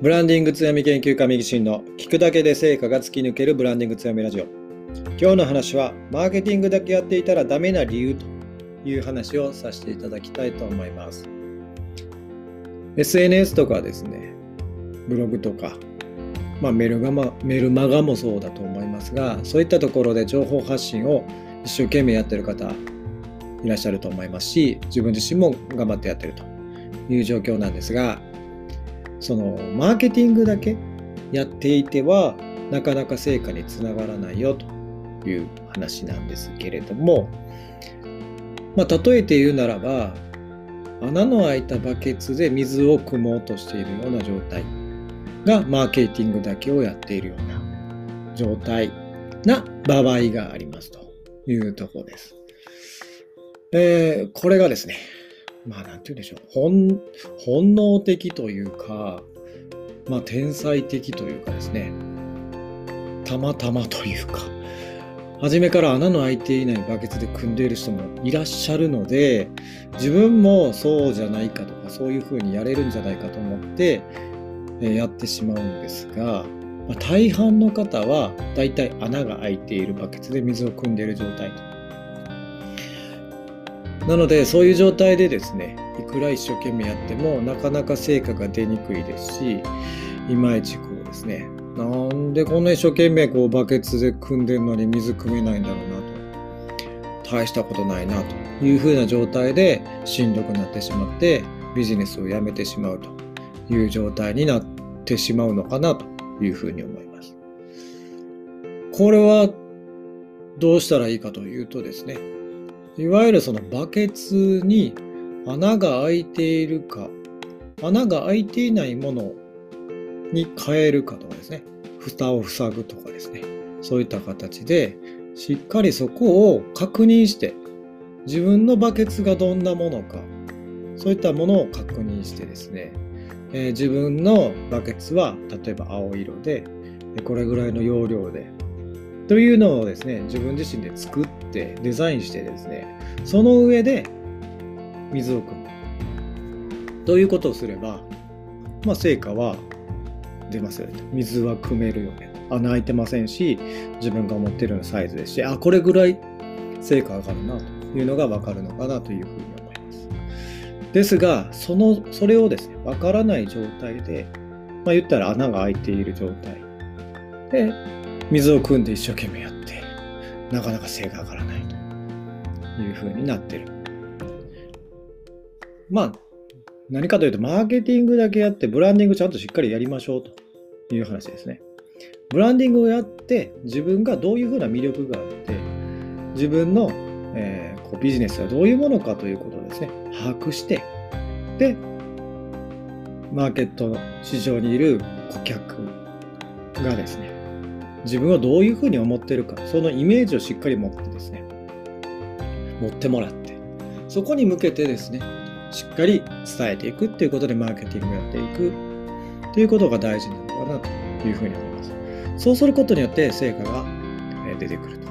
ブランディング強み研究家右心の聞くだけで成果が突き抜けるブランディング強みラジオ。今日の話はマーケティングだけやっていたらダメな理由という話をさせていただきたいと思います。SNS とかですねブログとか、まあ、メルガマメルマガもそうだと思いますがそういったところで情報発信を一生懸命やってる方いらっしゃると思いますし自分自身も頑張ってやってるという状況なんですがそのマーケティングだけやっていてはなかなか成果につながらないよという話なんですけれども、まあ、例えて言うならば穴の開いたバケツで水を汲もうとしているような状態がマーケティングだけをやっているような状態な場合がありますというとこです。えー、これがですね、まあ、なんて言うんでしょう。本、本能的というか、まあ、天才的というかですね、たまたまというか、初めから穴の開いていないバケツで組んでいる人もいらっしゃるので、自分もそうじゃないかとか、そういうふうにやれるんじゃないかと思って、やってしまうんですが、大半の方は、だいたい穴が開いているバケツで水を汲んでいる状態と。なのでそういう状態でですねいくら一生懸命やってもなかなか成果が出にくいですしいまいちこうですねなんでこんな一生懸命こうバケツで汲んでるのに水汲めないんだろうなと大したことないなというふうな状態でしんどくなってしまってビジネスをやめてしまうという状態になってしまうのかなというふうに思います。これはどうしたらいいかというとですねいわゆるそのバケツに穴が開いているか、穴が開いていないものに変えるかとかですね、蓋を塞ぐとかですね、そういった形で、しっかりそこを確認して、自分のバケツがどんなものか、そういったものを確認してですね、えー、自分のバケツは例えば青色で、これぐらいの容量でというのをですね、自分自身で作ってデザインしてですね、その上で水を汲む。ということをすれば、まあ、成果は出ますよね。水は汲めるよね。穴開いてませんし、自分が思ってるようなサイズですし、あ、これぐらい成果上がるなというのがわかるのかなというふうに思います。ですが、その、それをですね、わからない状態で、まあ、言ったら穴が開いている状態で、水を汲んで一生懸命やってなかなか精が上がらないというふうになってる。まあ何かというとマーケティングだけやってブランディングちゃんとしっかりやりましょうという話ですね。ブランディングをやって自分がどういうふうな魅力があって自分の、えー、こうビジネスはどういうものかということをですね把握してでマーケット市場にいる顧客がですね自分はどういうふうに思ってるか、そのイメージをしっかり持ってですね、持ってもらって、そこに向けてですね、しっかり伝えていくっていうことでマーケティングをやっていくっていうことが大事なのかなというふうに思います。そうすることによって成果が出てくると。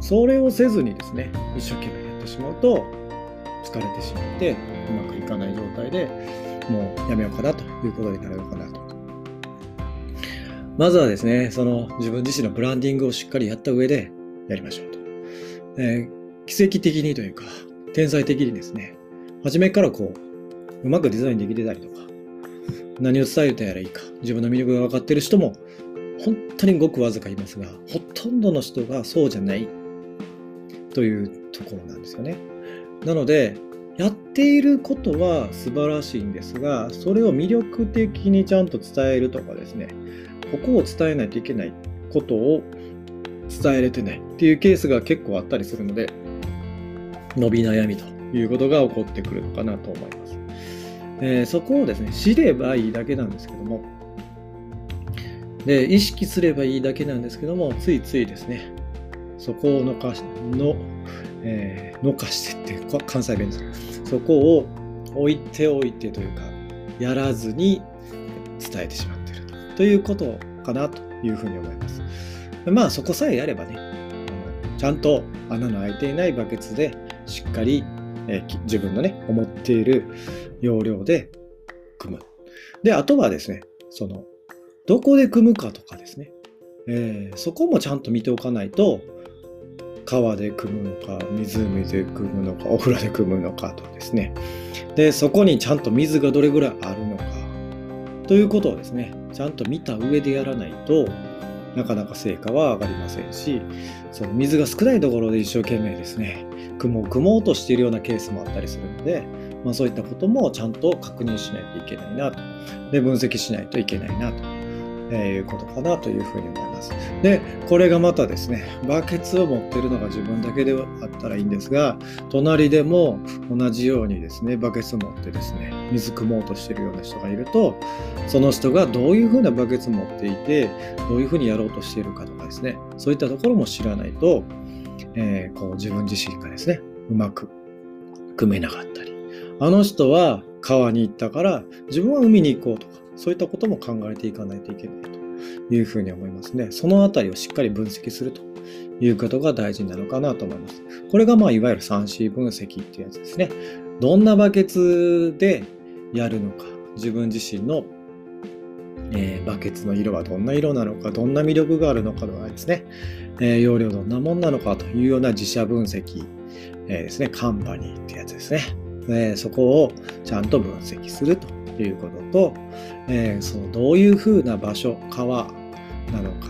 それをせずにですね、一生懸命やってしまうと、疲れてしまって、うまくいかない状態でもうやめようかなということになるのかなとまずはですね、その自分自身のブランディングをしっかりやった上でやりましょうと。えー、奇跡的にというか、天才的にですね、初めからこう、うまくデザインできてたりとか、何を伝えたらいいか、自分の魅力が分かってる人も、本当にごくわずかいますが、ほとんどの人がそうじゃないというところなんですよね。なので、やっていることは素晴らしいんですが、それを魅力的にちゃんと伝えるとかですね、ここを伝えないといけないことを伝えれてないっていうケースが結構あったりするので、伸び悩みということが起こってくるのかなと思います。えー、そこをですね、知ればいいだけなんですけども、で、意識すればいいだけなんですけども、ついついですね、そこをのかし、の、えー、のかしてって関西弁ですそこを置いておいてというか、やらずに伝えてしまう。ということかなというふうに思います。まあそこさえやればね、ちゃんと穴の開いていないバケツでしっかり、えー、自分のね、思っている要領で組む。で、あとはですね、その、どこで組むかとかですね、えー、そこもちゃんと見ておかないと、川で組むのか、湖で組むのか、お風呂で組むのかとですね。で、そこにちゃんと水がどれぐらいあるのか、ということをですね、ちゃんと見た上でやらないとなかなか成果は上がりませんしその水が少ないところで一生懸命ですね雲を組もうとしているようなケースもあったりするので、まあ、そういったこともちゃんと確認しないといけないなと。で分析しないといけないなと。えー、いうことかなというふうに思います。で、これがまたですね、バケツを持ってるのが自分だけではあったらいいんですが、隣でも同じようにですね、バケツ持ってですね、水汲もうとしてるような人がいると、その人がどういうふうなバケツ持っていて、どういうふうにやろうとしているかとかですね、そういったところも知らないと、えー、こう自分自身がですね、うまく組めなかったり、あの人は川に行ったから自分は海に行こうとか、そういったことも考えていかないといけないというふうに思いますね。そのあたりをしっかり分析するということが大事なのかなと思います。これがまあいわゆる 3C 分析っていうやつですね。どんなバケツでやるのか、自分自身の、えー、バケツの色はどんな色なのか、どんな魅力があるのかとかですね、えー、容量どんなもんなのかというような自社分析、えー、ですね、カンパニーってやつですね。えそこをちゃんと分析するということと、えー、そのどういうふうな場所川なのか、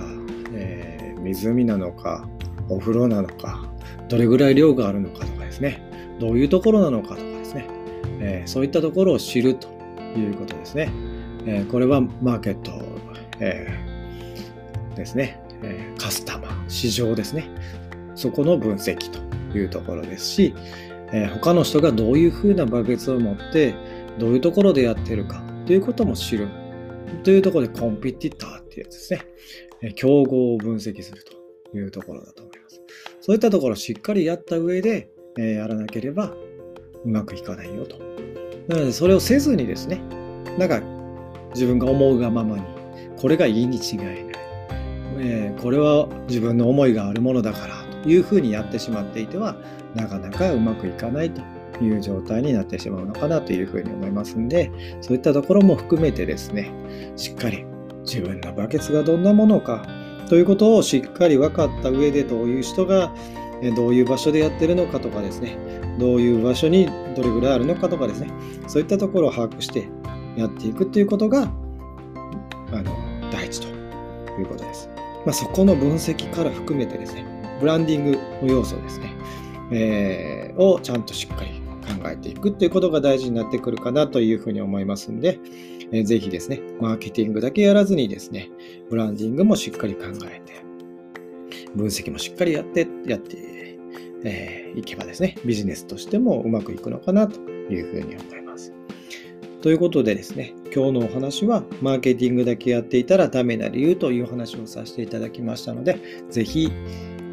えー、湖なのかお風呂なのかどれぐらい量があるのかとかですね。どういうところなのかとかですね、え、そういったところを知るということですね、えこれはマーケット、えですね、えカスタマー市場ですね。そこの分析というところですし、え他の人がどういうふうなバケツを持ってどういうところでやってるかということも知るというところでコンピティターっていうやつですねえ。競合を分析するというところだと思います。そういったところをしっかりやった上で、えやらなければうまくいかないよと。なのでそれをせずにですね、なんか自分が思うがままに、これがいいに違いない。えー、これは自分の思いがあるものだからいうふうにやってしまっていては、なかなかうまくいかないという状態になってしまうのかなというふうに思いますんで、そういったところも含めてですね、しっかり自分のバケツがどんなものかということをしっかり分かった上でどういう人がどういう場所でやってるのかとかですね、どういう場所にどれぐらいあるのかとかですね、そういったところを把握してやっていくっていうことが、あの、大事ということです。まあ、そこの分析から含めてですね、ブランディングの要素ですね、えー、をちゃんとしっかり考えていくっていうことが大事になってくるかなというふうに思いますんで、えー、ぜひですね、マーケティングだけやらずにですね、ブランディングもしっかり考えて、分析もしっかりやって、やって、えー、いけばですね、ビジネスとしてもうまくいくのかなというふうに思います。ということでですね、今日のお話は、マーケティングだけやっていたらダメな理由という話をさせていただきましたので、ぜひ、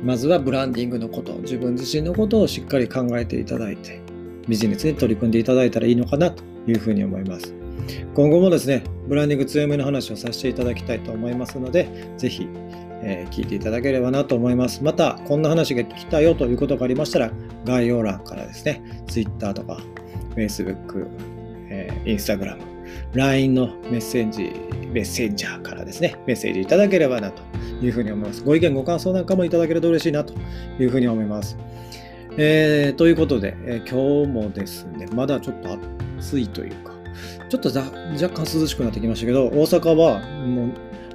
まずはブランディングのこと、自分自身のことをしっかり考えていただいて、ビジネスに取り組んでいただいたらいいのかなというふうに思います。今後もですね、ブランディング強めの話をさせていただきたいと思いますので、ぜひ、えー、聞いていただければなと思います。また、こんな話が聞きたいよということがありましたら、概要欄からですね、Twitter とか Facebook、えー、Instagram、LINE のメッセージ、メッセンジャーからですね、メッセージいただければなというふうに思います。ご意見、ご感想なんかもいただけると嬉しいなというふうに思います。えー、ということで、えー、今日もですね、まだちょっと暑いというか、ちょっと若干涼しくなってきましたけど、大阪はもう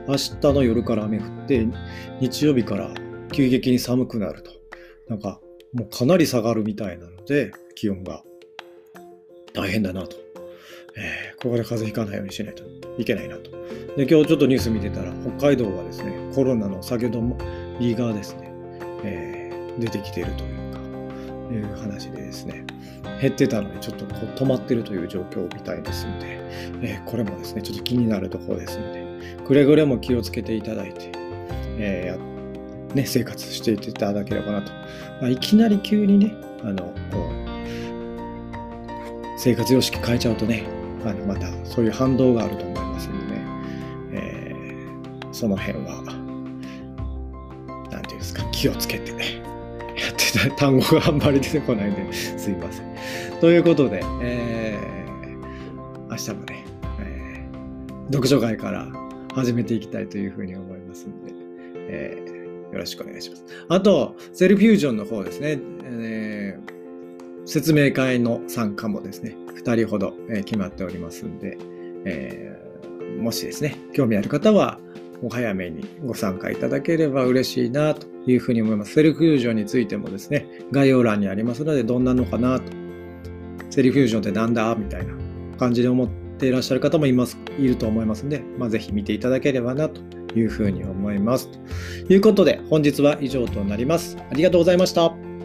明日の夜から雨降って、日曜日から急激に寒くなると。なんか、もうかなり下がるみたいなので、気温が大変だなと。えー、ここで風邪ひかないようにしないといけないなと。で、今日ちょっとニュース見てたら、北海道はですね、コロナの先ほどもリーがですね、えー、出てきているというか、いう話でですね、減ってたのにちょっとこう止まってるという状況みたいですので、えー、これもですね、ちょっと気になるところですので、くれぐれも気をつけていただいて、えー、ね、生活していただければなと。まあ、いきなり急にね、あの、こう、生活様式変えちゃうとね、あのまたそういう反動があると思いますのでね、えー、その辺は、なんていうんですか、気をつけて、やってた単語があんまり出てこないんですいません。ということで、えー、明日もねえ、読書会から始めていきたいというふうに思いますので、えー、よろしくお願いします。あと、セルフュージョンの方ですね、えー、説明会の参加もですね、2人ほど、え決まっておりますんで、えー、もしですね、興味ある方は、お早めにご参加いただければ嬉しいなというふうに思います。セルフュージョンについてもですね、概要欄にありますので、どんなのかなと。セルフュージョンってなんだみたいな感じで思っていらっしゃる方もいます、いると思いますので、まあ、ぜひ見ていただければなというふうに思います。ということで、本日は以上となります。ありがとうございました。